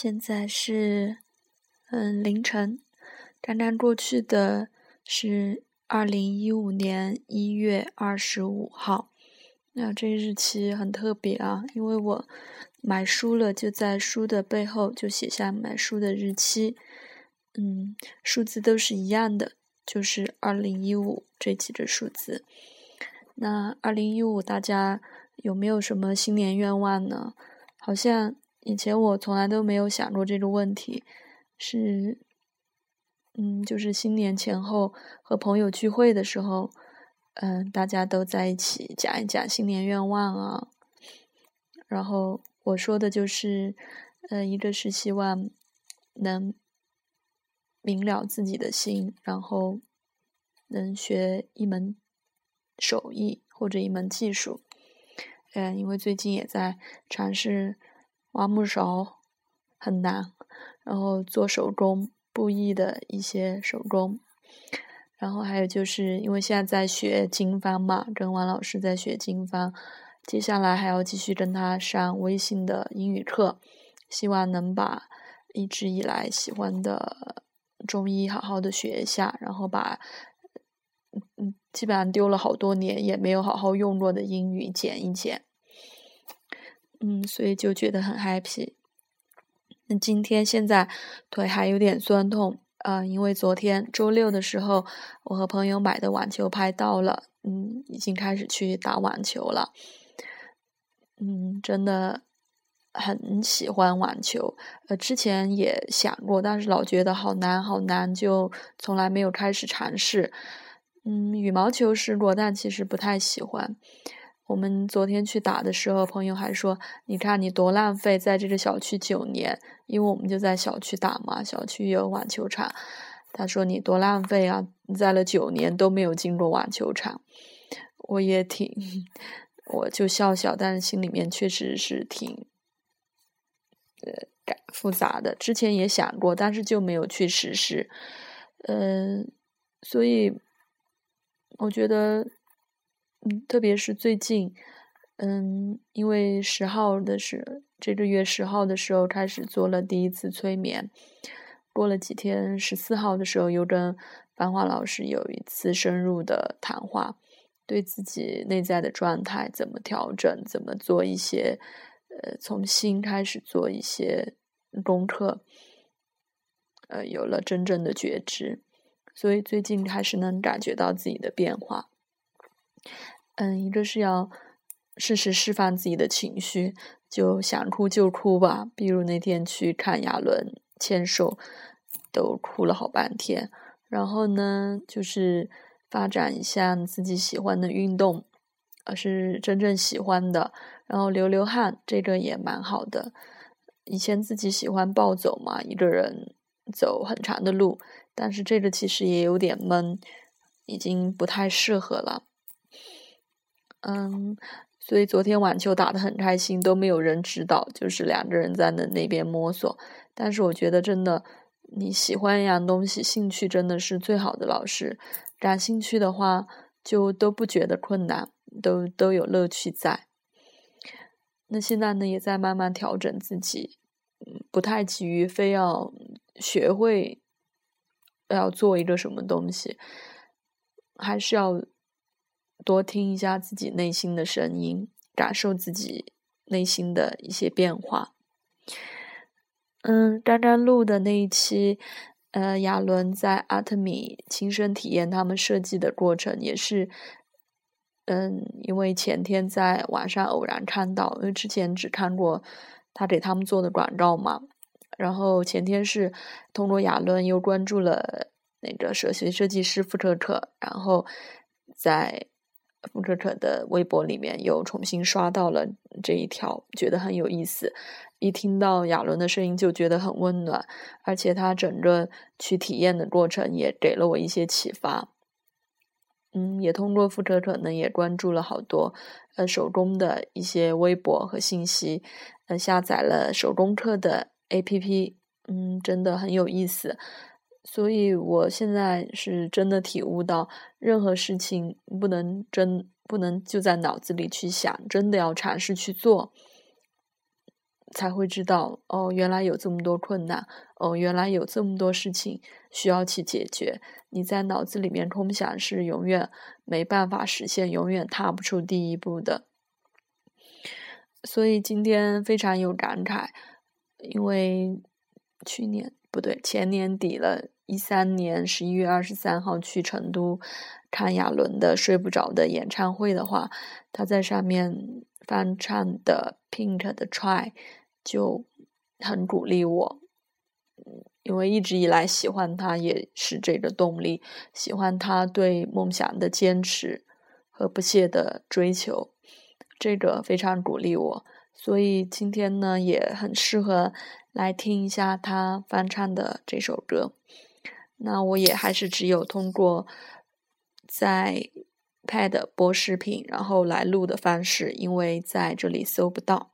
现在是嗯凌晨，刚刚过去的是二零一五年一月二十五号。那这日期很特别啊，因为我买书了，就在书的背后就写下买书的日期。嗯，数字都是一样的，就是二零一五这几个数字。那二零一五大家有没有什么新年愿望呢？好像。以前我从来都没有想过这个问题，是，嗯，就是新年前后和朋友聚会的时候，嗯，大家都在一起讲一讲新年愿望啊。然后我说的就是，呃，一个是希望能明了自己的心，然后能学一门手艺或者一门技术，嗯，因为最近也在尝试。挖木勺很难，然后做手工布艺的一些手工，然后还有就是因为现在在学经方嘛，跟王老师在学经方，接下来还要继续跟他上微信的英语课，希望能把一直以来喜欢的中医好好的学一下，然后把嗯基本上丢了好多年也没有好好用过的英语捡一捡。嗯，所以就觉得很 happy。那今天现在腿还有点酸痛，呃，因为昨天周六的时候，我和朋友买的网球拍到了，嗯，已经开始去打网球了。嗯，真的很喜欢网球，呃，之前也想过，但是老觉得好难好难，就从来没有开始尝试。嗯，羽毛球试过，但其实不太喜欢。我们昨天去打的时候，朋友还说：“你看你多浪费，在这个小区九年，因为我们就在小区打嘛，小区有网球场。”他说：“你多浪费啊，在了九年都没有进过网球场。”我也挺，我就笑笑，但是心里面确实是挺，呃，感复杂的。之前也想过，但是就没有去实施。嗯，所以我觉得。特别是最近，嗯，因为十号的是这个月十号的时候开始做了第一次催眠，过了几天，十四号的时候又跟繁华老师有一次深入的谈话，对自己内在的状态怎么调整，怎么做一些，呃，从心开始做一些功课，呃，有了真正的觉知，所以最近开始能感觉到自己的变化。嗯，一个是要适时释放自己的情绪，就想哭就哭吧。比如那天去看亚伦签售，都哭了好半天。然后呢，就是发展一下自己喜欢的运动，而是真正喜欢的，然后流流汗，这个也蛮好的。以前自己喜欢暴走嘛，一个人走很长的路，但是这个其实也有点闷，已经不太适合了。嗯，所以昨天网球打得很开心，都没有人指导，就是两个人在那那边摸索。但是我觉得真的，你喜欢一样东西，兴趣真的是最好的老师。感兴趣的话，就都不觉得困难，都都有乐趣在。那现在呢，也在慢慢调整自己，不太急于非要学会要做一个什么东西，还是要。多听一下自己内心的声音，感受自己内心的一些变化。嗯，刚刚录的那一期，呃，亚伦在阿特米亲身体验他们设计的过程，也是，嗯，因为前天在网上偶然看到，因为之前只看过他给他们做的广告嘛，然后前天是通过亚伦又关注了那个社学设计师傅特克，然后在。付可可的微博里面又重新刷到了这一条，觉得很有意思。一听到亚伦的声音就觉得很温暖，而且他整个去体验的过程也给了我一些启发。嗯，也通过付可可呢，也关注了好多呃手工的一些微博和信息，呃下载了手工课的 APP，嗯，真的很有意思。所以，我现在是真的体悟到，任何事情不能真不能就在脑子里去想，真的要尝试去做。才会知道哦，原来有这么多困难，哦，原来有这么多事情需要去解决。你在脑子里面空想是永远没办法实现，永远踏不出第一步的。所以今天非常有感慨，因为去年不对，前年底了，一三年十一月二十三号去成都看亚伦的《睡不着》的演唱会的话，他在上面翻唱的 Pink 的 Try。就很鼓励我，因为一直以来喜欢他也是这个动力，喜欢他对梦想的坚持和不懈的追求，这个非常鼓励我。所以今天呢，也很适合来听一下他翻唱的这首歌。那我也还是只有通过在 Pad 播视频，然后来录的方式，因为在这里搜不到。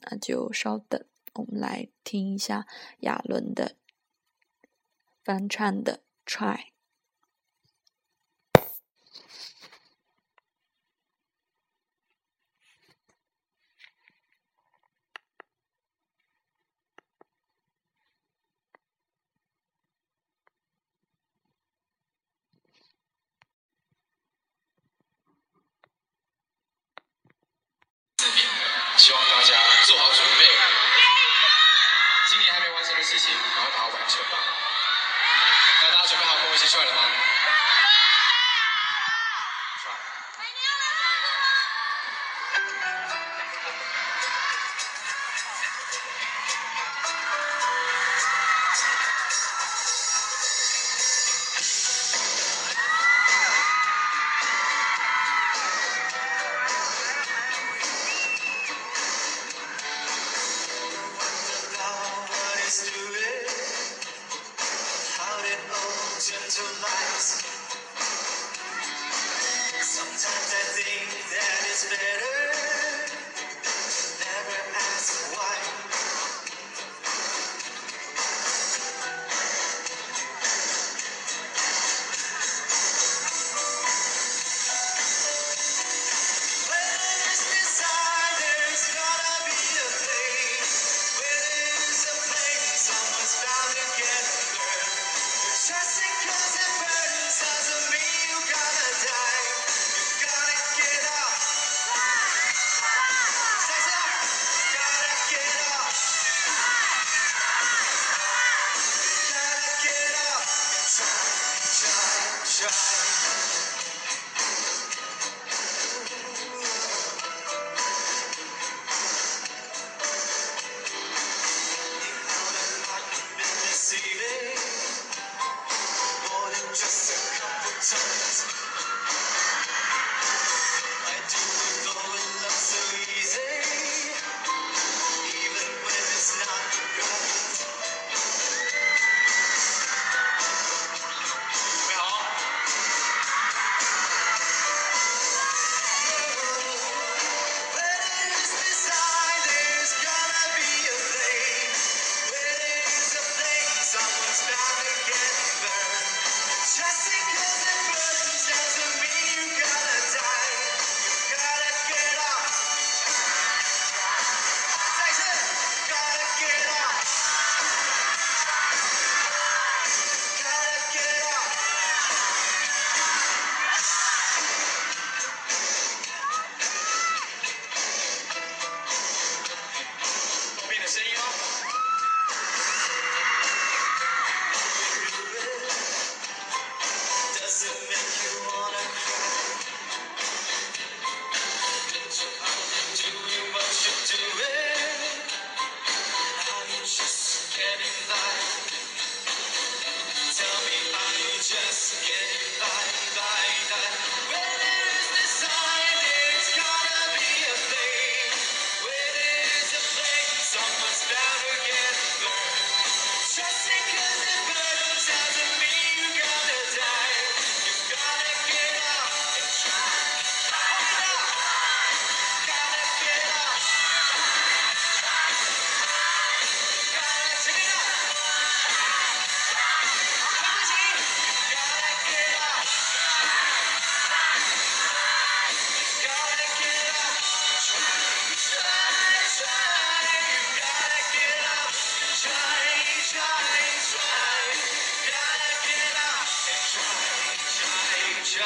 那就稍等，我们来听一下亚伦的翻唱的《Try》。最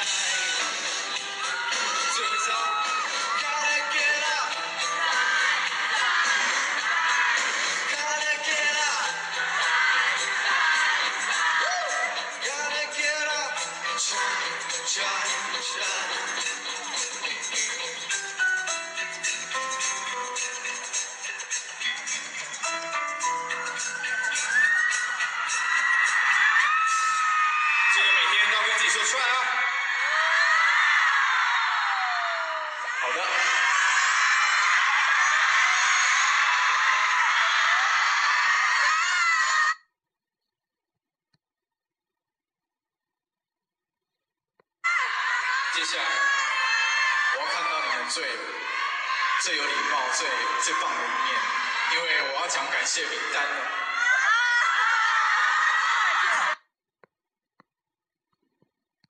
接下来，我要看到你们最最有礼貌、最最棒的一面，因为我要讲感谢名单了。